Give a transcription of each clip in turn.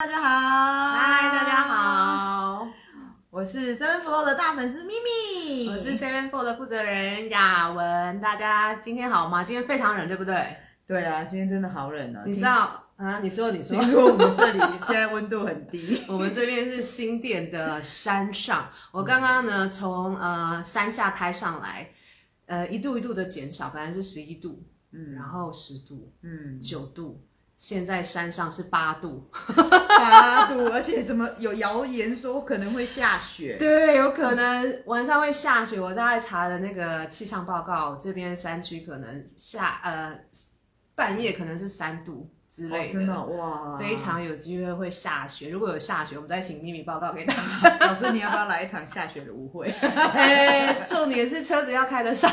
大家好，嗨，大家好，我是 Seven Flow 的大粉丝咪咪，我是 Seven Flow 的负责人雅文。大家今天好吗？今天非常冷，对不对？对啊，今天真的好冷啊！你知道啊？你说，你说，因为我们这里现在温度很低。我们这边是新店的山上，我刚刚呢从呃山下开上来，呃一度一度的减少，本来是十一度，嗯，然后十度，嗯，九度。现在山上是八度，八度，而且怎么有谣言说可能会下雪？对，有可能晚上会下雪。我在查的那个气象报告，这边山区可能下呃半夜可能是三度之类的，真的哇，非常有机会会下雪。如果有下雪，我们再请秘密报告给大家。老师，你要不要来一场下雪的舞会？哎，重点是车子要开得上。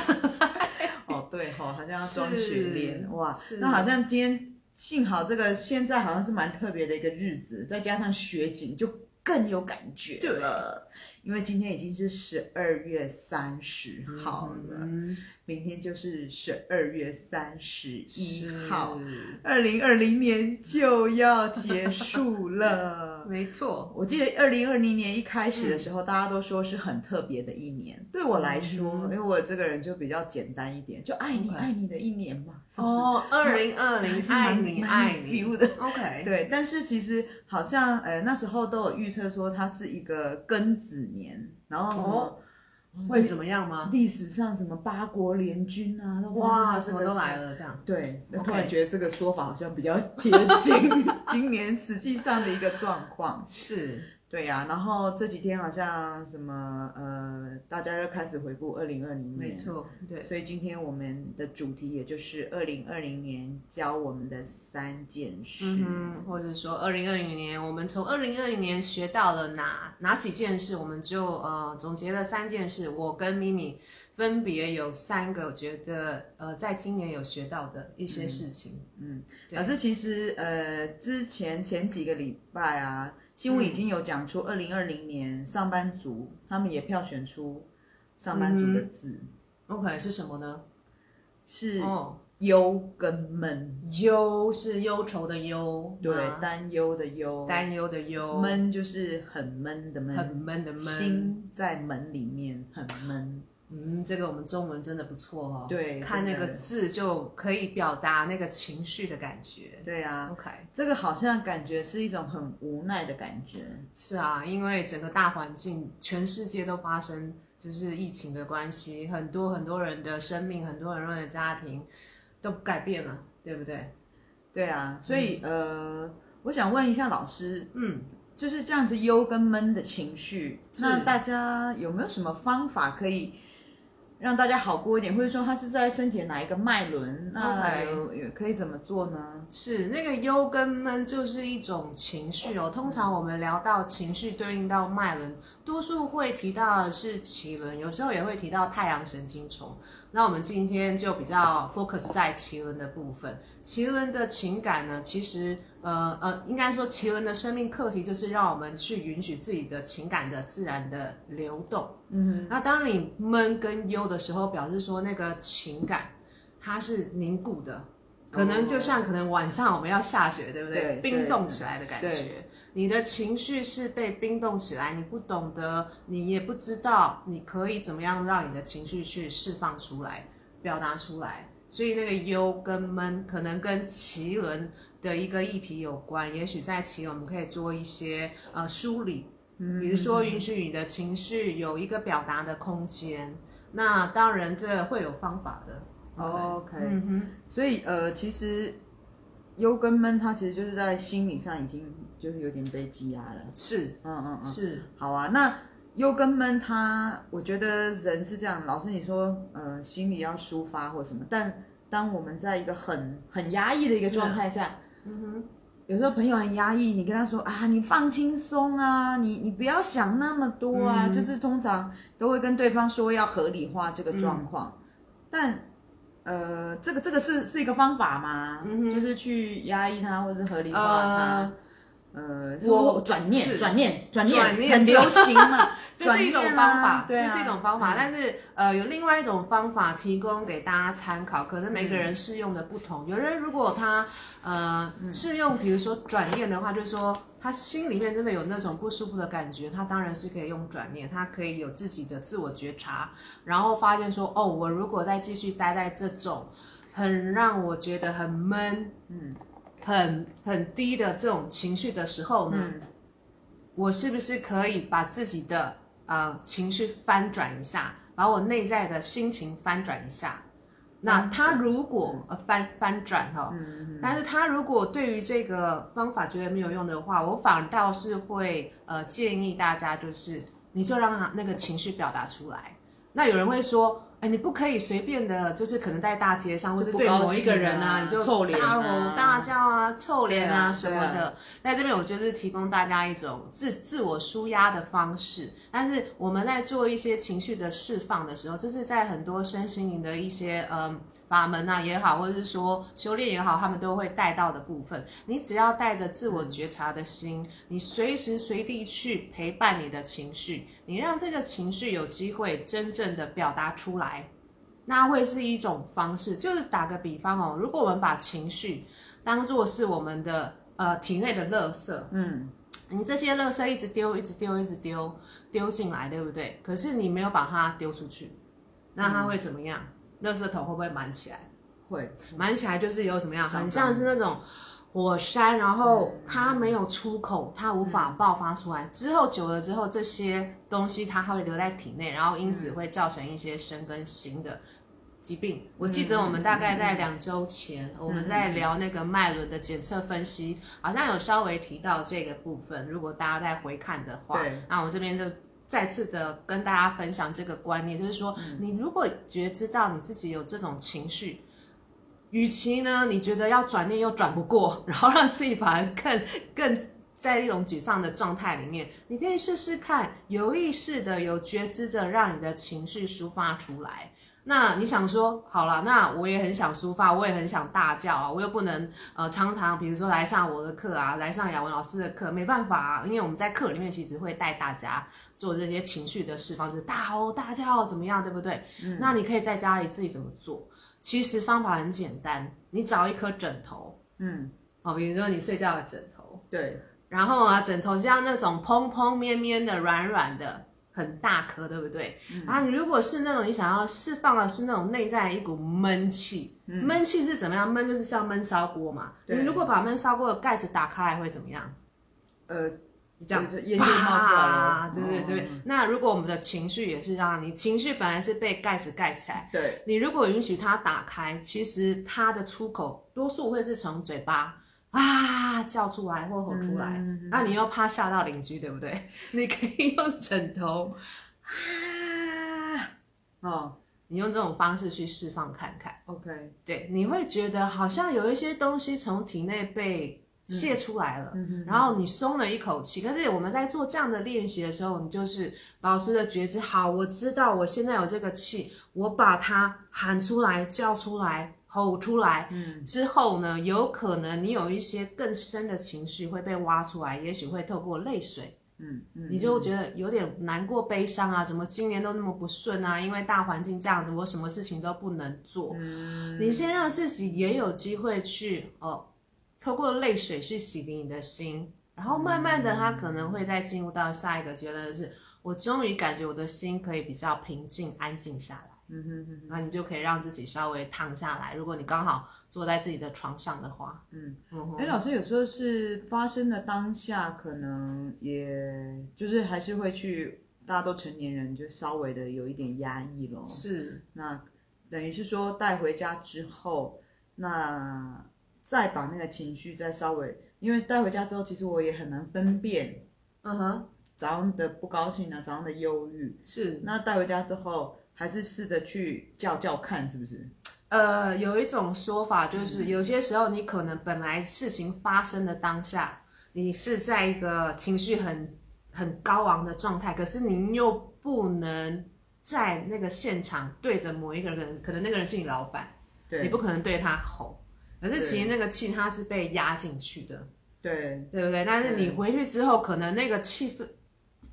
哦，对吼，好像要装雪链哇，那好像今天。幸好这个现在好像是蛮特别的一个日子，再加上雪景就更有感觉了。因为今天已经是十二月三十号了。嗯明天就是十二月三十一号，二零二零年就要结束了。没错，我记得二零二零年一开始的时候，嗯、大家都说是很特别的一年。对我来说，嗯、因为我这个人就比较简单一点，就爱你爱你的一年嘛。是不是？哦，二零二零 爱你爱你的。OK，对，但是其实好像呃那时候都有预测说它是一个庚子年，然后什么。哦会怎么样吗？历史上什么八国联军啊，哇，什么都来了，这样。对，我突然觉得这个说法好像比较贴近 今年实际上的一个状况。是。对呀、啊，然后这几天好像什么呃，大家又开始回顾二零二零年，没错，对，所以今天我们的主题也就是二零二零年教我们的三件事，嗯、或者说二零二零年我们从二零二零年学到了哪哪几件事，我们就呃总结了三件事。我跟咪咪分别有三个觉得呃在今年有学到的一些事情，嗯，老师其实呃之前前几个礼拜啊。新闻已经有讲出，二零二零年上班族、嗯、他们也票选出上班族的字、嗯、，OK 是什么呢？是忧跟闷，忧是忧愁的忧，对，担忧的忧，担忧的忧，闷就是很闷的闷，很闷的闷，心在门里面很闷。嗯，这个我们中文真的不错哦。对，看那个字就可以表达那个情绪的感觉。对啊，OK，这个好像感觉是一种很无奈的感觉。是啊，因为整个大环境，全世界都发生就是疫情的关系，很多很多人的生命，很多很多人的家庭都改变了，对不对？对啊，所以、嗯、呃，我想问一下老师，嗯。就是这样子忧跟闷的情绪，那大家有没有什么方法可以？让大家好过一点，或者说它是在身体的哪一个脉轮？那有也可以怎么做呢？是那个忧跟闷就是一种情绪哦。通常我们聊到情绪对应到脉轮，多数会提到的是脐轮，有时候也会提到太阳神经丛。那我们今天就比较 focus 在脐轮的部分。脐轮的情感呢，其实呃呃，应该说奇伦的生命课题就是让我们去允许自己的情感的自然的流动。嗯，那当你闷跟忧的时候，表示说那个情感它是凝固的，可能就像可能晚上我们要下雪，对不对？对，冰冻起来的感觉。你的情绪是被冰冻起来，你不懂得，你也不知道，你可以怎么样让你的情绪去释放出来、表达出来。所以那个忧跟闷可能跟奇轮的一个议题有关。也许在脐轮我们可以做一些呃梳理，比如说允许你的情绪有一个表达的空间。那当然这会有方法的。OK，嗯哼，所以呃，其实忧跟闷它其实就是在心理上已经。就是有点被积压了，是，嗯嗯嗯，是，好啊。那忧跟闷，他我觉得人是这样。老师你说，呃，心里要抒发或什么，但当我们在一个很很压抑的一个状态下，嗯哼，有时候朋友很压抑，你跟他说啊，你放轻松啊，你你不要想那么多啊，嗯、就是通常都会跟对方说要合理化这个状况，嗯、但呃，这个这个是是一个方法吗？嗯，就是去压抑他或者是合理化他。呃呃，我转念，转念，转念，很流行嘛，这是一种方法，对啊、这是一种方法。嗯、但是呃，有另外一种方法提供给大家参考，可能每个人适用的不同。嗯、有人如果他呃适用，比如说转念的话，就是说他心里面真的有那种不舒服的感觉，他当然是可以用转念，他可以有自己的自我觉察，然后发现说，哦，我如果再继续待在这种很让我觉得很闷，嗯。很很低的这种情绪的时候呢，嗯、我是不是可以把自己的呃情绪翻转一下，把我内在的心情翻转一下？那他如果、嗯、呃翻翻转哈，但是他如果对于这个方法觉得没有用的话，我反倒是会呃建议大家就是你就让他那个情绪表达出来。那有人会说。哎，你不可以随便的，就是可能在大街上，或者对某一个人啊，你就大吼大叫啊、臭脸啊什么的。在这边，我觉得是提供大家一种自自我舒压的方式。但是我们在做一些情绪的释放的时候，这是在很多身心灵的一些嗯法门啊也好，或者是说修炼也好，他们都会带到的部分。你只要带着自我觉察的心，你随时随地去陪伴你的情绪。你让这个情绪有机会真正的表达出来，那会是一种方式。就是打个比方哦，如果我们把情绪当作是我们的呃体内的垃圾，嗯，你这些垃圾一直丢，一直丢，一直丢，丢进来，对不对？可是你没有把它丢出去，那它会怎么样？嗯、垃圾桶会不会满起来？会，满起来就是有什么样？很像是那种。火山，然后它没有出口，它无法爆发出来。之后久了之后，这些东西它会留在体内，然后因此会造成一些生根新的疾病。我记得我们大概在两周前，我们在聊那个脉轮的检测分析，好像有稍微提到这个部分。如果大家再回看的话，那我这边就再次的跟大家分享这个观念，就是说，你如果觉知到你自己有这种情绪。与其呢，你觉得要转念又转不过，然后让自己反而更更在一种沮丧的状态里面，你可以试试看，有意识的、有觉知的，让你的情绪抒发出来。那你想说，好了，那我也很想抒发，我也很想大叫啊，我又不能呃常常，比如说来上我的课啊，来上雅文老师的课，没办法啊，因为我们在课里面其实会带大家做这些情绪的释放，就是大吼大叫怎么样，对不对？嗯。那你可以在家里自己怎么做？其实方法很简单，你找一颗枕头，嗯，哦，比如说你睡觉的枕头，对，然后啊，枕头像那种蓬蓬绵绵的、软软的，很大颗，对不对？嗯、然后你如果是那种你想要释放的是那种内在一股闷气，嗯、闷气是怎么样？闷就是像闷烧锅嘛。对你如果把闷烧锅的盖子打开来会怎么样？呃。这样，烟就冒出来了。对对对。哦、那如果我们的情绪也是让你情绪本来是被盖子盖起来，对，你如果允许它打开，其实它的出口多数会是从嘴巴啊叫出来或吼出来。那、你又怕吓到邻居，对不对？你可以用枕头啊，哦，你用这种方式去释放看看。OK，对，你会觉得好像有一些东西从体内被。泄出来了，嗯、然后你松了一口气。可是我们在做这样的练习的时候，你就是保持着觉知。好，我知道我现在有这个气，我把它喊出来、叫出来、吼出来。嗯，之后呢，有可能你有一些更深的情绪会被挖出来，也许会透过泪水。嗯嗯，你就会觉得有点难过、悲伤啊，怎么今年都那么不顺啊？因为大环境这样子，我什么事情都不能做。嗯，你先让自己也有机会去哦。透过泪水去洗涤你的心，然后慢慢的，他可能会再进入到下一个阶段，就是我终于感觉我的心可以比较平静、安静下来。嗯哼哼，那你就可以让自己稍微躺下来。如果你刚好坐在自己的床上的话，嗯嗯。哎，老师有时候是发生的当下，可能也就是还是会去，大家都成年人，就稍微的有一点压抑咯。是，那等于是说带回家之后，那。再把那个情绪再稍微，因为带回家之后，其实我也很难分辨，嗯哼，早上的不高兴啊，早上的忧郁是。那带回家之后，还是试着去叫叫看，是不是？呃，有一种说法就是，有些时候你可能本来事情发生的当下，你是在一个情绪很很高昂的状态，可是您又不能在那个现场对着某一个人，可能那个人是你老板，对，你不可能对他吼。可是其实那个气他是被压进去的，对，对不对？但是你回去之后，可能那个气氛。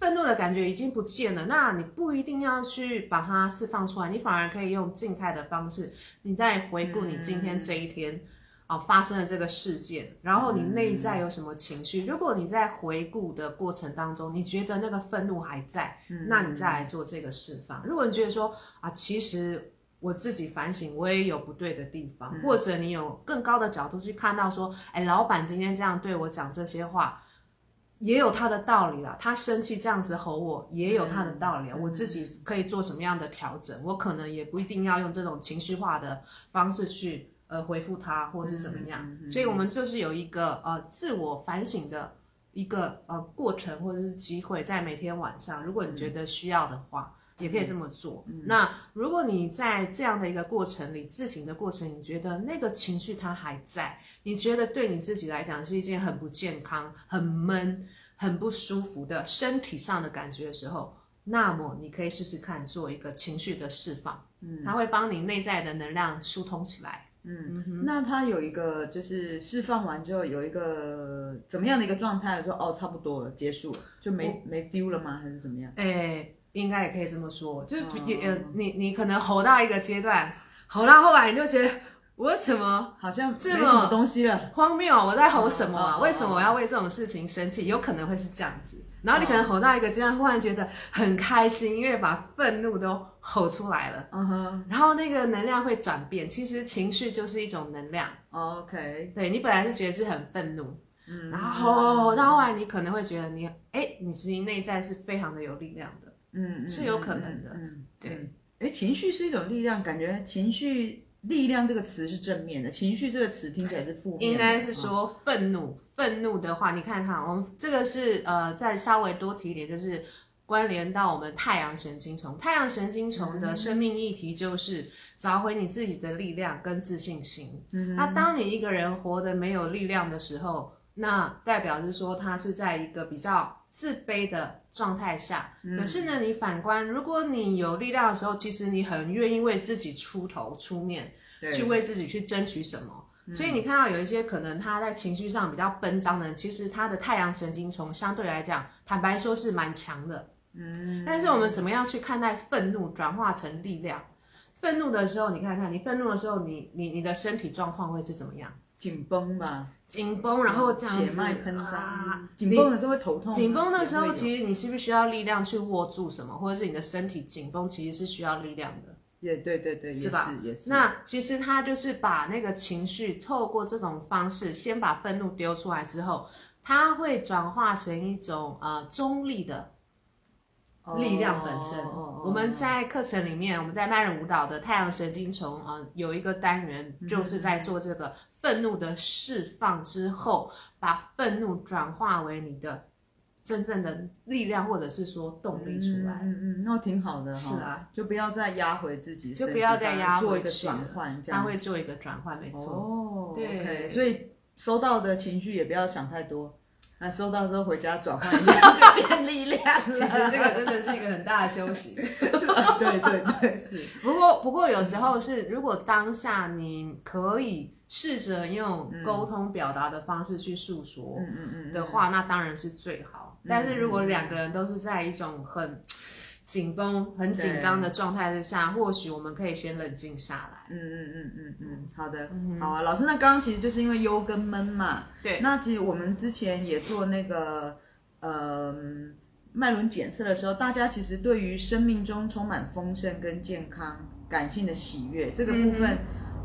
愤怒的感觉已经不见了，那你不一定要去把它释放出来，你反而可以用静态的方式，你再回顾你今天这一天啊、嗯呃、发生的这个事件，然后你内在有什么情绪。如果你在回顾的过程当中，你觉得那个愤怒还在，那你再来做这个释放。如果你觉得说啊，其实我自己反省，我也有不对的地方，或者你有更高的角度去看到说，哎，老板今天这样对我讲这些话。也有他的道理啦，他生气这样子吼我，也有他的道理啊。我自己可以做什么样的调整？我可能也不一定要用这种情绪化的方式去呃回复他，或者是怎么样。所以，我们就是有一个呃自我反省的一个呃过程，或者是机会，在每天晚上，如果你觉得需要的话，也可以这么做。那如果你在这样的一个过程里，自省的过程，你觉得那个情绪它还在？你觉得对你自己来讲是一件很不健康、很闷、很不舒服的身体上的感觉的时候，那么你可以试试看做一个情绪的释放，嗯，它会帮你内在的能量疏通起来，嗯，嗯，那它有一个就是释放完之后有一个怎么样的一个状态？说哦，差不多了，结束了，就没、哦、没 feel 了吗？还是怎么样？哎、欸，应该也可以这么说，就是也你你可能吼到一个阶段，吼到后来你就觉得。我怎么 好像这什么东西了？荒谬！我在吼什么啊？为什么我要为这种事情生气？有可能会是这样子。然后你可能吼到一个阶段，忽然觉得很开心，因为把愤怒都吼出来了。嗯哼。然后那个能量会转变。其实情绪就是一种能量。OK。对，你本来是觉得是很愤怒，嗯，然后吼到后来你可能会觉得你，哎，你其实内在是非常的有力量的。嗯，是有可能的。嗯，对。哎，情绪是一种力量，感觉情绪。力量这个词是正面的，情绪这个词听起来是负面的。应该是说愤怒，愤怒的话，你看看，我们这个是呃，再稍微多提一点，就是关联到我们太阳神经丛。太阳神经丛的生命议题就是找回你自己的力量跟自信心。嗯，那当你一个人活得没有力量的时候，那代表是说他是在一个比较自卑的状态下，可是呢，你反观，如果你有力量的时候，其实你很愿意为自己出头出面，去为自己去争取什么。嗯、所以你看到有一些可能他在情绪上比较奔张的人，其实他的太阳神经丛相对来讲，坦白说是蛮强的。嗯，但是我们怎么样去看待愤怒转化成力量？愤怒的时候，你看看你愤怒的时候你，你你你的身体状况会是怎么样？紧绷吧，紧绷，然后这样子，血脉喷张。紧绷的时候会头痛。紧绷的时候，其实你是不是需要力量去握住什么，或者是你的身体紧绷，其实是需要力量的。也对对对，是吧？也是。那其实他就是把那个情绪透过这种方式，先把愤怒丢出来之后，它会转化成一种呃中立的。力量本身，我们在课程里面，我们在脉轮舞蹈的太阳神经丛啊、呃，有一个单元就是在做这个愤怒的释放之后，嗯、把愤怒转化为你的真正的力量，或者是说动力出来。嗯嗯，那挺好的。是啊，就不要再压回自己，就不要再压回做一个转换，这样他会做一个转换，没错。哦，对，okay, 所以收到的情绪也不要想太多。那收到之后回家转换一下 就变力量了。其实这个真的是一个很大的休息。对对对，是。不过不过有时候是，如果当下你可以试着用沟通表达的方式去诉说的话，那当然是最好。但是如果两个人都是在一种很紧绷、很紧张的状态之下，或许我们可以先冷静下来。嗯嗯嗯嗯嗯，好的，嗯、好啊，老师，那刚刚其实就是因为忧跟闷嘛。对。那其实我们之前也做那个呃脉轮检测的时候，大家其实对于生命中充满丰盛跟健康、感性的喜悦这个部分，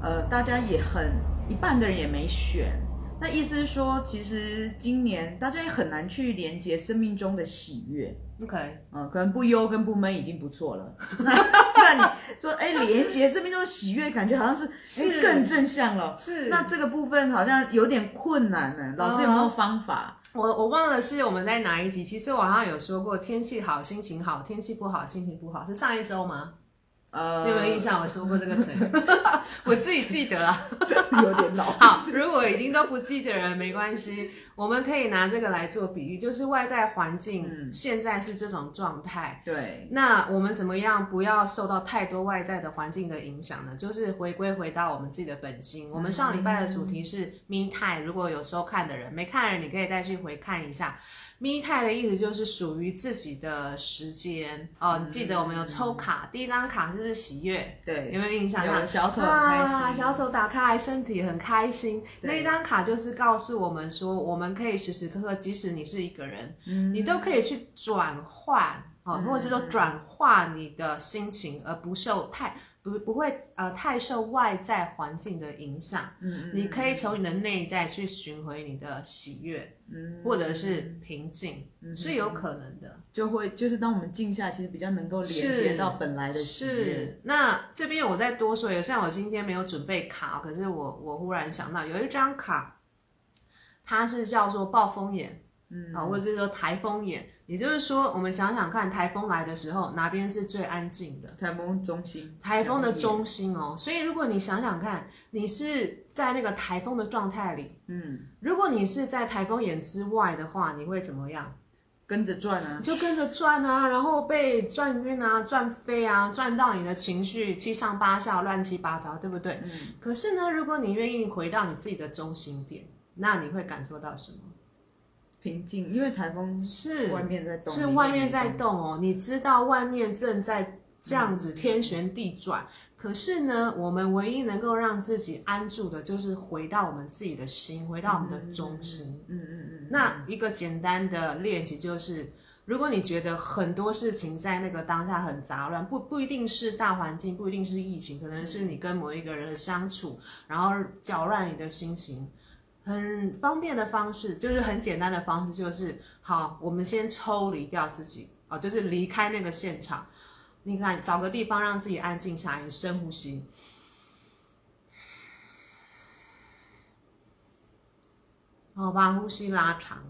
嗯、呃，大家也很一半的人也没选。那意思是说，其实今年大家也很难去连接生命中的喜悦。OK，嗯，可能不忧跟不闷已经不错了。那那你说，哎，连接生命中的喜悦，感觉好像是是更正向了。是。那这个部分好像有点困难呢。老师有没有方法？我我忘了是我们在哪一集？其实我好像有说过，天气好心情好，天气不好心情不好，是上一周吗？呃，你有没有印象？我说过这个成语，我自己记得了，有点老。好，如果已经都不记得了，没关系，我们可以拿这个来做比喻，就是外在环境现在是这种状态。嗯、对，那我们怎么样不要受到太多外在的环境的影响呢？就是回归回到我们自己的本心。我们上礼拜的主题是 Me Time，如果有收看的人没看的人，你可以再去回看一下。Me time 的意思就是属于自己的时间哦。你记得我们有抽卡，嗯、第一张卡是不是喜悦？对，有没有印象？有小丑很开心，啊、小丑打开来，身体很开心。那一张卡就是告诉我们说，我们可以时时刻刻，即使你是一个人，嗯、你都可以去转换哦，或者是说转化你的心情，而不受太。不不会呃太受外在环境的影响，嗯，嗯，你可以从你的内在去寻回你的喜悦，嗯，或者是平静，嗯，是有可能的。就会就是当我们静下，其实比较能够连接到本来的。是，那这边我再多说一个，虽然我今天没有准备卡，可是我我忽然想到有一张卡，它是叫做暴风眼，嗯，啊，或者是说台风眼。也就是说，我们想想看，台风来的时候，哪边是最安静的？台风中心。台风的中心哦，所以如果你想想看，你是在那个台风的状态里，嗯，如果你是在台风眼之外的话，你会怎么样？跟着转啊，就跟着转啊，然后被转晕啊，转飞啊，转到你的情绪七上八下，乱七八糟，对不对？嗯。可是呢，如果你愿意回到你自己的中心点，那你会感受到什么？平静，因为台风是外面在动，是外面在动哦。你知道外面正在这样子天旋地转，嗯，可是呢，我们唯一能够让自己安住的，就是回到我们自己的心，回到我们的中心。嗯嗯嗯，嗯。那一个简单的练习就是，如果你觉得很多事情在那个当下很杂乱，不不一定是大环境，不一定是疫情，可能是你跟某一个人的相处，然后搅乱你的心情。很方便的方式，就是很简单的方式，就是好，我们先抽离掉自己啊，就是离开那个现场。你看，找个地方让自己安静下来，深呼吸，好，把呼吸拉长，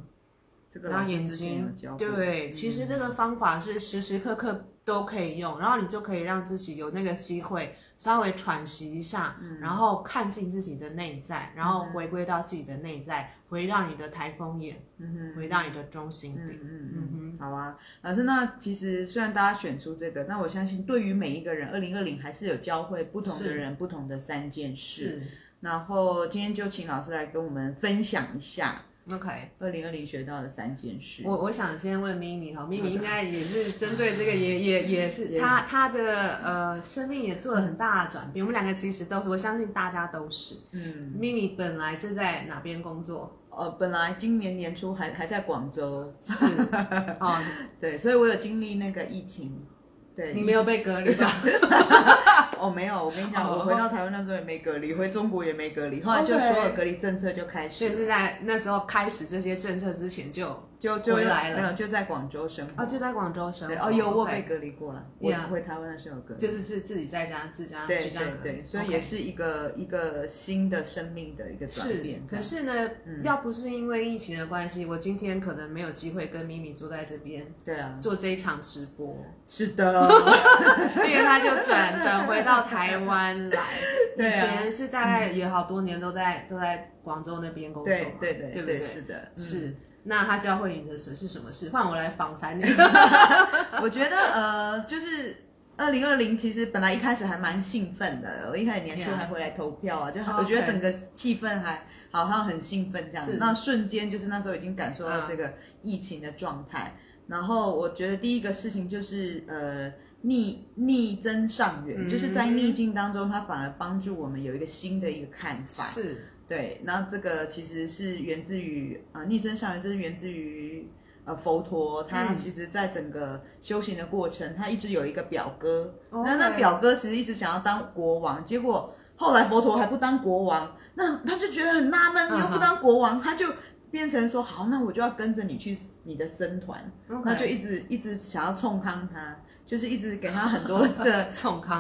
这个、然后眼睛，对，其实这个方法是时时刻刻都可以用，然后你就可以让自己有那个机会。稍微喘息一下，嗯、然后看进自己的内在，然后回归到自己的内在，嗯、回到你的台风眼，嗯哼，回到你的中心点，嗯嗯好啊，老师，那其实虽然大家选出这个，那我相信对于每一个人，二零二零还是有教会不同的人不同的三件事，然后今天就请老师来跟我们分享一下。OK，二零二零学到的三件事。我我想先问咪咪哈，咪咪应该也是针对这个也，也也也是他他的呃生命也做了很大的转变。我们两个其实都是，我相信大家都是。嗯，咪咪本来是在哪边工作？呃，本来今年年初还还在广州。是。哦，对，所以我有经历那个疫情。对，你没有被隔离吧？哦，没有，我跟你讲，我回到台湾那时候也没隔离，回中国也没隔离，后来就所有隔离政策就开始。所以是在那时候开始这些政策之前就。就就回来了，没有就在广州生活。哦，就在广州生活。对，哦，有我被隔离过了。我回台湾的时候隔离。就是自自己在家自家居家隔离。所以也是一个一个新的生命的一个转变。可是呢，要不是因为疫情的关系，我今天可能没有机会跟咪咪坐在这边。对啊。做这一场直播。是的。因为他就转转回到台湾来。以前是大概也好多年都在都在广州那边工作。对对对，对不对？是的，是。那他教会你的是是什么事？换我来访谈你。我觉得呃，就是二零二零，其实本来一开始还蛮兴奋的。我一开始年初还回来投票啊.就我觉得整个气氛还好像很兴奋这样子。那瞬间就是那时候已经感受到这个疫情的状态。Uh. 然后我觉得第一个事情就是呃逆逆增上缘，mm -hmm. 就是在逆境当中，它反而帮助我们有一个新的一个看法。是。对，然后这个其实是源自于啊、呃，逆增上缘，这是源自于呃佛陀，他其实在整个修行的过程，他一直有一个表哥，那、okay. 那表哥其实一直想要当国王，结果后来佛陀还不当国王，那他就觉得很纳闷，你又不当国王，uh -huh. 他就变成说好，那我就要跟着你去你的僧团，okay. 那就一直一直想要冲康他。就是一直给他很多的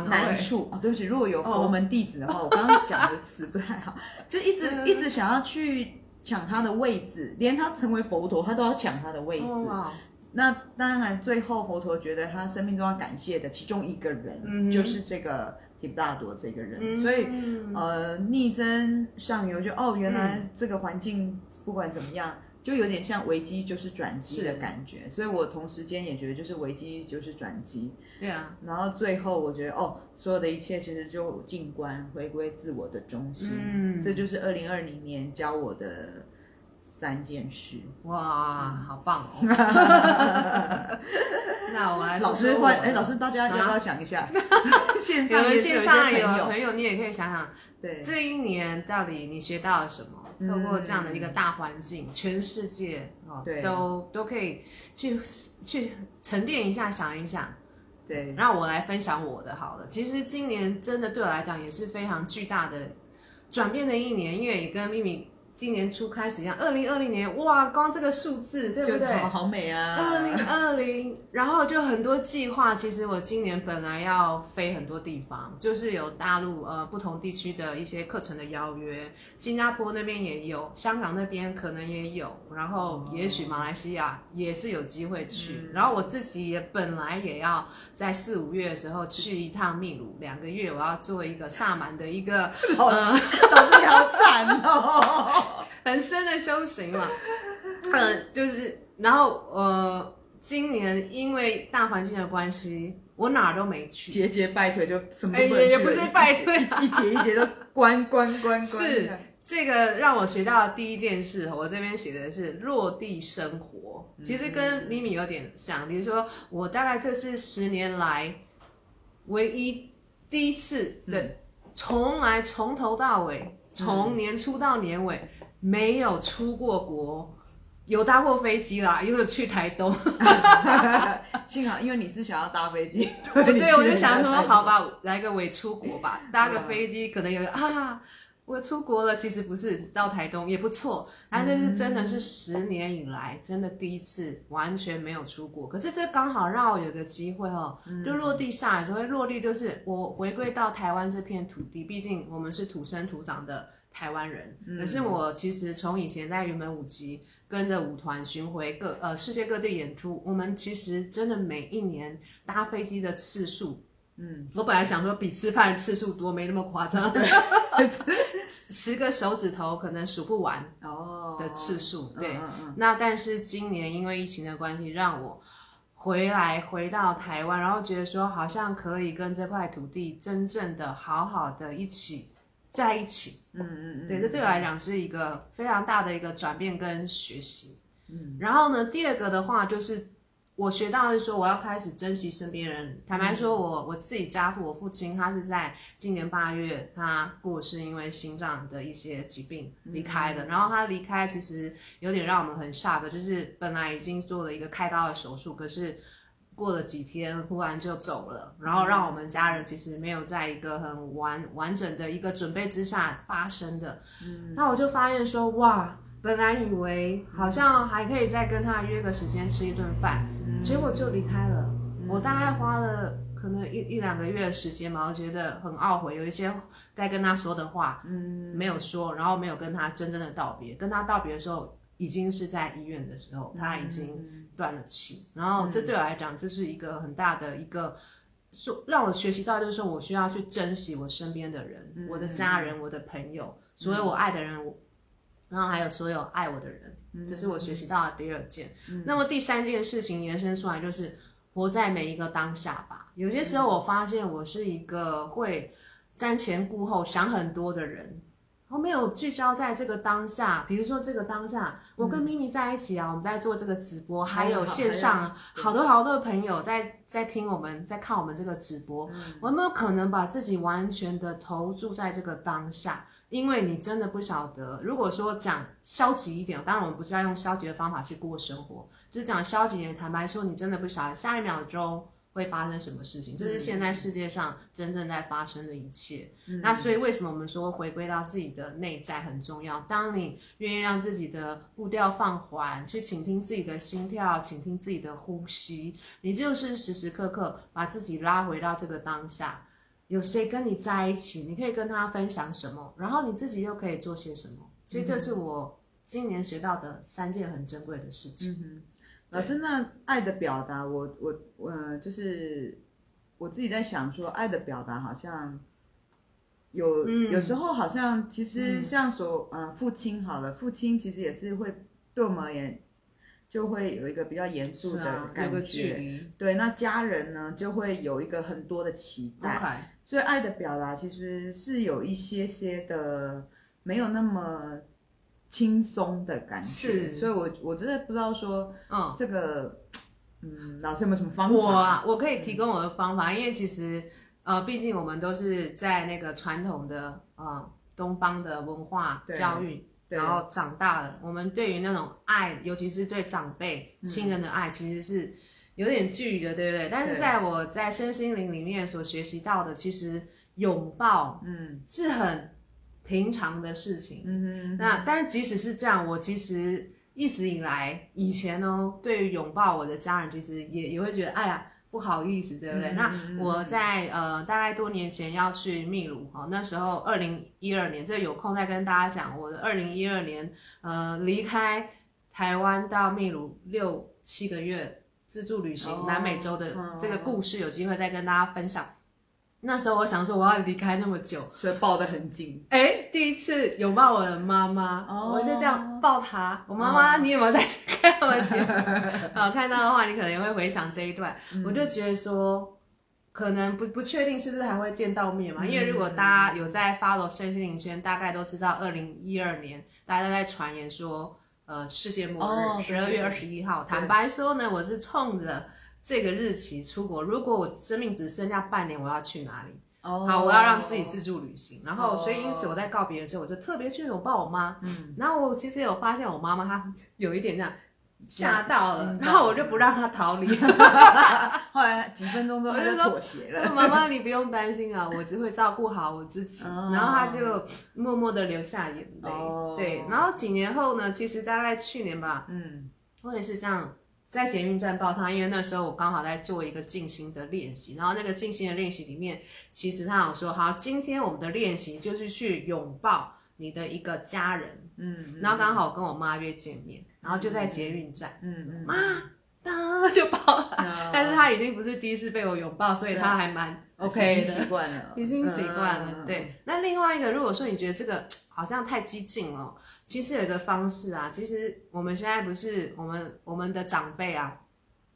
难处。哦，对不起，如果有佛门弟子的话，哦、我刚刚讲的词不太好，就一直一直想要去抢他的位置，连他成为佛陀，他都要抢他的位置。哦那当然，最后佛陀觉得他生命中要感谢的其中一个人，嗯、就是这个提婆达多这个人。嗯、所以，呃，逆增上游，就哦，原来这个环境不管怎么样。就有点像危机就是转机的感觉，所以我同时间也觉得就是危机就是转机。对啊，然后最后我觉得哦，所有的一切其实就静观回归自我的中心，嗯，这就是二零二零年教我的三件事。哇，嗯、好棒哦！那我来老师欢哎，老师大家要不要想一下？线上有线上有朋友，你也可以想想，对这一年到底你学到了什么？透过这样的一个大环境，嗯、全世界哦，对都都可以去去沉淀一下，想一想。对，让我来分享我的好了。其实今年真的对我来讲也是非常巨大的转变的一年，因为也跟咪咪。今年初开始一样，二零二零年哇，光这个数字对不对？好，美啊！二零二零，然后就很多计划。其实我今年本来要飞很多地方，就是有大陆呃不同地区的一些课程的邀约，新加坡那边也有，香港那边可能也有，然后也许马来西亚也是有机会去。嗯、然后我自己也本来也要在四五月的时候去一趟秘鲁，两个月我要做一个萨满的一个老师，老师 好惨哦。很深的修行嘛，嗯，就是，然后呃，今年因为大环境的关系，我哪儿都没去，节节败退就什么都不也也不是败退，一节一节都关关关关。是这个让我学到的第一件事，我这边写的是落地生活，其实跟咪咪有点像，比如说我大概这是十年来唯一第一次的，从来从头到尾，从年初到年尾。没有出过国，有搭过飞机啦，因为去台东。幸好，因为你是想要搭飞机，对，对我就想说，好吧，来个伪出国吧，搭个飞机，可能有啊，我出国了。其实不是到台东也不错，但是真的是十年以来真的第一次完全没有出国。可是这刚好让我有个机会哦，就落地下来，所谓落地就是我回归到台湾这片土地，毕竟我们是土生土长的。台湾人，可是我其实从以前在云门舞集跟着舞团巡回各呃世界各地演出，我们其实真的每一年搭飞机的次数，嗯，我本来想说比吃饭的次数多，没那么夸张，十个手指头可能数不完哦的次数，对，嗯嗯嗯，那但是今年因为疫情的关系，让我回来回到台湾，然后觉得说好像可以跟这块土地真正的好好的一起。在一起，嗯嗯嗯，对，这对我来讲是一个非常大的一个转变跟学习。嗯，然后呢，第二个的话就是我学到的是说，我要开始珍惜身边人。坦白说我，我我自己家父，我父亲，他是在今年八月，他过世，因为心脏的一些疾病离开的。然后他离开，其实有点让我们很 shock，就是本来已经做了一个开刀的手术，可是。过了几天，忽然就走了，然后让我们家人其实没有在一个很完完整的一个准备之下发生的。嗯，那我就发现说，哇，本来以为好像还可以再跟他约个时间吃一顿饭，嗯、结果就离开了。嗯、我大概花了可能一一两个月的时间嘛，我觉得很懊悔，有一些该跟他说的话，嗯，没有说，然后没有跟他真正的道别。跟他道别的时候，已经是在医院的时候，他已经。嗯断了气，然后这对我来讲，这是一个很大的一个，说让我学习到，就是说我需要去珍惜我身边的人，嗯、我的家人，我的朋友，所有我爱的人，嗯、然后还有所有爱我的人，嗯、这是我学习到的第二件。嗯、那么第三件事情延伸出来，就是活在每一个当下吧。有些时候我发现我是一个会瞻前顾后、想很多的人。我没有聚焦在这个当下，比如说这个当下，我跟咪咪在一起啊，嗯、我们在做这个直播，还有线上好多好多的朋友在在听我们，在看我们这个直播，嗯、我有没有可能把自己完全的投注在这个当下？因为你真的不晓得，如果说讲消极一点，当然我们不是要用消极的方法去过生活，就是讲消极一点，坦白说，你真的不晓得下一秒钟。会发生什么事情？这是现在世界上真正在发生的一切。嗯、那所以，为什么我们说回归到自己的内在很重要？当你愿意让自己的步调放缓，去倾听自己的心跳，倾听自己的呼吸，你就是时时刻刻把自己拉回到这个当下。有谁跟你在一起？你可以跟他分享什么？然后你自己又可以做些什么？所以，这是我今年学到的三件很珍贵的事情。嗯老师，那爱的表达，我我我、呃、就是我自己在想说，爱的表达好像有、嗯、有时候好像其实像说、嗯、呃父亲好了，父亲其实也是会对我们而言就会有一个比较严肃的感觉，啊、对，那家人呢就会有一个很多的期待.所以爱的表达其实是有一些些的没有那么。轻松的感觉，是，所以我我真的不知道说，嗯，这个，嗯，老师有没有什么方法？我啊，我可以提供我的方法，嗯、因为其实，呃，毕竟我们都是在那个传统的呃东方的文化教育，然后长大的，我们对于那种爱，尤其是对长辈、亲人的爱，其实是有点距离的，对不对？但是在我在身心灵里面所学习到的，其实拥抱，嗯，是很。平常的事情，嗯哼，那但是即使是这样，我其实一直以来以前哦，对于拥抱我的家人，其实也也会觉得，哎呀，不好意思，对不对？嗯、那我在呃大概多年前要去秘鲁哦，那时候二零一二年，这有空再跟大家讲我的二零一二年呃离开台湾到秘鲁六七个月自助旅行、哦、南美洲的这个故事，有机会再跟大家分享。那时候我想说我要离开那么久，所以抱得很紧。哎、欸，第一次拥抱我的妈妈，oh. 我就这样抱她。我妈妈，你有没有在看我节目？好，看到的话，你可能也会回想这一段。嗯、我就觉得说，可能不不确定是不是还会见到面嘛？嗯、因为如果大家有在 follow 身心灵圈，大概都知道，二零一二年大家都在传言说，呃，世界末日，十二、oh, 月二十一号。坦白说呢，我是冲着。这个日期出国，如果我生命只剩下半年，我要去哪里？Oh, 好，我要让自己自助旅行。然后，所以因此我在告别的时候，我就特别去拥抱我妈。嗯，然后我其实有发现我妈妈她有一点这样吓到了，然后我就不让她逃离。后来几分钟之后她就妥协了。妈妈，你不用担心啊，我只会照顾好我自己。Oh, 然后她就默默的流下眼泪。Oh, 对，然后几年后呢，其实大概去年吧，嗯，我也是这样。在捷运站抱他，因为那时候我刚好在做一个静心的练习，然后那个静心的练习里面，其实他有说，好，今天我们的练习就是去拥抱你的一个家人，嗯，嗯，然后刚好跟我妈约见面，然后就在捷运站，嗯嗯，妈，当就抱他，嗯、但是他已经不是第一次被我拥抱，所以他还蛮 OK 的，习惯了，已经习惯了，对。那另外一个，如果说你觉得这个好像太激进了。其实有一个方式啊，其实我们现在不是我们我们的长辈啊，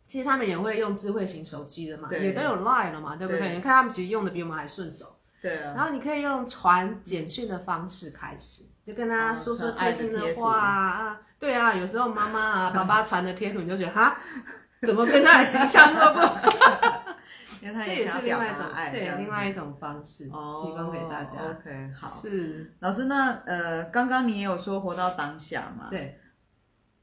其实他们也会用智慧型手机的嘛，也都有 Line 了嘛，对不对？对你看他们其实用的比我们还顺手。对啊。然后你可以用传简讯的方式开始，就跟他说说贴心的话啊。对啊，有时候妈妈啊、爸爸传的贴图，你就觉得哈，怎么跟他的形象都不？这也是另外一种爱，对，另外一种方式，提供给大家。OK，好。是老师，那呃，刚刚你也有说活到当下嘛？对。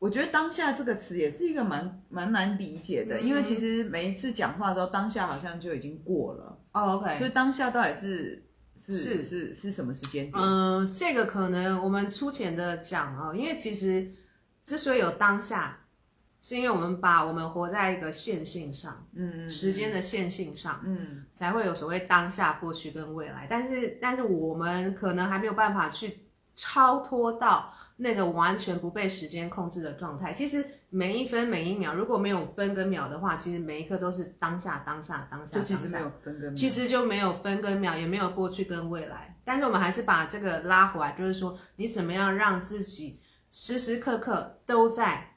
我觉得“当下”这个词也是一个蛮蛮难理解的，因为其实每一次讲话的时候，当下好像就已经过了。哦，OK。所以当下到底是是是是是什么时间点？嗯，这个可能我们粗浅的讲哦，因为其实之所以有当下。是因为我们把我们活在一个线性上，嗯，时间的线性上，嗯，才会有所谓当下、过去跟未来。但是，但是我们可能还没有办法去超脱到那个完全不被时间控制的状态。其实每一分每一秒，如果没有分跟秒的话，其实每一刻都是当下、当下、当下。就其实没有分跟秒。其实就没有分跟秒，也没有过去跟未来。但是我们还是把这个拉回来，就是说，你怎么样让自己时时刻刻都在。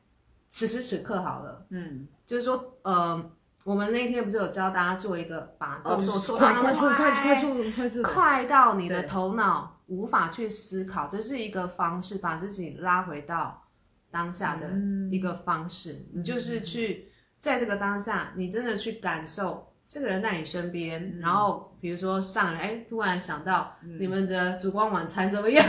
此时此刻好了，嗯，就是说，呃，我们那天不是有教大家做一个把动作做快快速快速快速快速快到你的头脑无法去思考，这是一个方式，把自己拉回到当下的一个方式。你就是去在这个当下，你真的去感受这个人在你身边，然后比如说上来，哎，突然想到你们的烛光晚餐怎么样？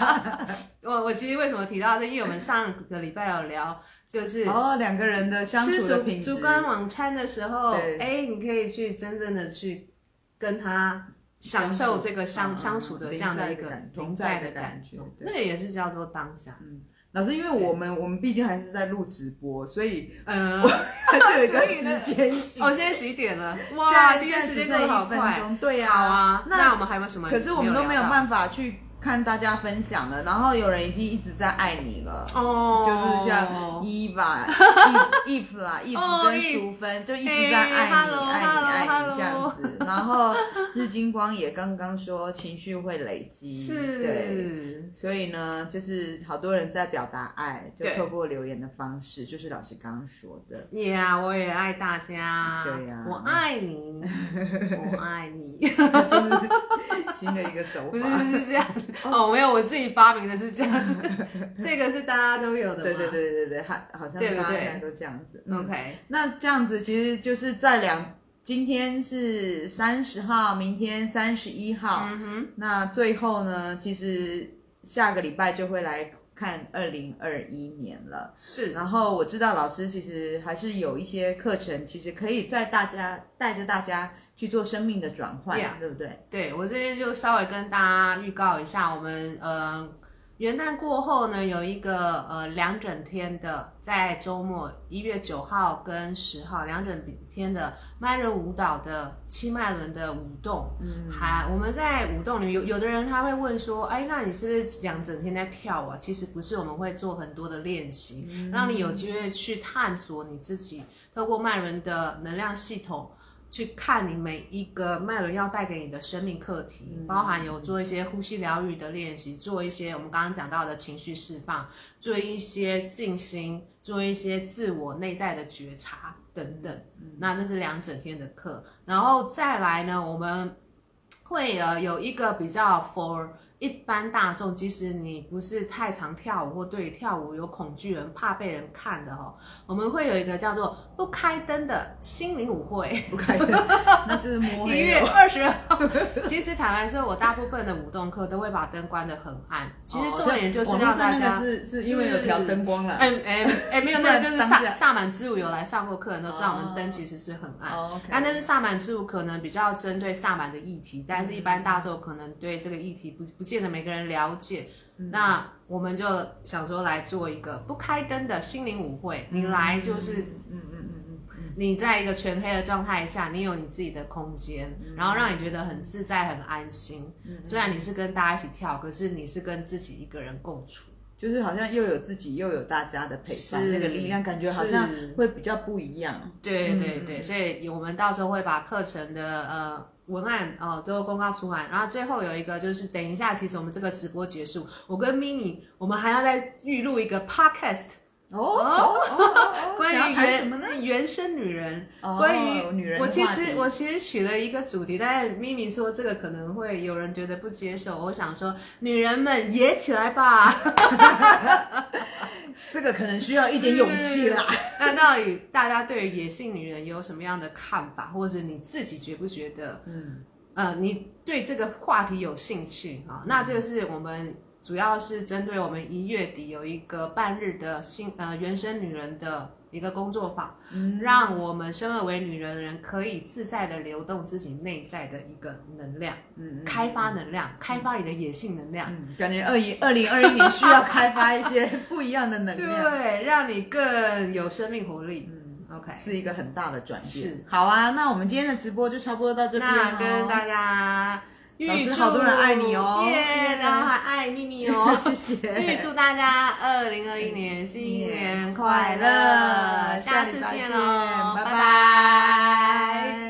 我我其实为什么提到这？因为我们上个礼拜有聊。就是哦，两个人的相处的品质。吃烛光晚餐的时候，哎你可以去真正的去跟他享受这个相相处的这样的一个同在的感觉，那个也是叫做当下。嗯，老师，因为我们我们毕竟还是在录直播，所以嗯，还是有一个 时间性。哦，现在几点了？哇，现在时间过得好快。对呀，好啊。那我们还有什么？可是我们都没有办法去。看大家分享了，然后有人已经一直在爱你了，哦，就是像伊吧，if 啦，if 跟淑芬就一直在爱你，爱你，爱你这样子。然后日金光也刚刚说情绪会累积，是，对，所以呢，就是好多人在表达爱，就透过留言的方式，就是老师刚刚说的，Yeah，，我也爱大家，对呀，我爱你，我爱你，这是新的一个手法，不是是这样子。哦，没有，我自己发明的是这样子，这个是大家都有的。对对对对对，好，好像大家现在都这样子。OK，那这样子其实就是在两，今天是三十号，明天三十一号。嗯哼。那最后呢，其实下个礼拜就会来看二零二一年了。是。然后我知道老师其实还是有一些课程，其实可以在大家带着大家。去做生命的转换，yeah, 对不对？对，我这边就稍微跟大家预告一下，我们呃元旦过后呢，有一个呃两整天的，在周末一月九号跟十号两整天的麦伦舞蹈的七脉轮的舞动。嗯，还我们在舞动里面有有的人他会问说，哎，那你是不是两整天在跳啊？其实不是，我们会做很多的练习，嗯、让你有机会去探索你自己，透过脉轮的能量系统。去看你每一个脉轮要带给你的生命课题，包含有做一些呼吸疗愈的练习，做一些我们刚刚讲到的情绪释放，做一些静心，做一些自我内在的觉察等等。那这是两整天的课，然后再来呢，我们会呃有一个比较 for。一般大众，即使你不是太常跳舞或对跳舞有恐惧人，怕被人看的哦，我们会有一个叫做不开灯的心灵舞会。不开灯，那就是摸黑。一月二十号，其实坦白说，我大部分的舞动课都会把灯关得很暗。其实重点就是让大家是是因为有调灯光了。哎哎哎，没有，那个就是萨萨满之舞有来上过课的都知道，我们灯其实是很暗。哦。但那是萨满之舞可能比较针对萨满的议题，但是一般大众可能对这个议题不不见得每个人了解，嗯、那我们就想说来做一个不开灯的心灵舞会。嗯、你来就是，嗯嗯嗯嗯，你在一个全黑的状态下，你有你自己的空间，嗯、然后让你觉得很自在、很安心。嗯、虽然你是跟大家一起跳，可是你是跟自己一个人共处，就是好像又有自己又有大家的陪伴，那个力量感觉好像会比较不一样。对对对，所以我们到时候会把课程的呃。文案哦，都公告出来，然后最后有一个就是，等一下，其实我们这个直播结束，我跟 Mini 我们还要再预录一个 Podcast 哦，哦 关于原原生女人，哦、关于女人，我其实我其实取了一个主题，但是 Mini 说这个可能会有人觉得不接受，我想说，女人们野起来吧。这个可能需要一点勇气啦。那到底大家对于野性女人有什么样的看法，或者你自己觉不觉得？嗯，呃，你对这个话题有兴趣啊？那这个是我们主要是针对我们一月底有一个半日的新呃原生女人的。一个工作坊，嗯，让我们生而为女人的人可以自在的流动自己内在的一个能量，嗯，开发能量，嗯、开发你的野性能量。嗯、感觉二一二零二一年需要开发一些不一样的能量，对，让你更有生命活力。嗯，OK，是一个很大的转变。是，好啊，那我们今天的直播就差不多到这边，那跟大家。预祝好多人爱你哦，耶，大家还爱秘密哦，谢谢。预祝大家二零二一年新年快乐，下次见喽，拜拜。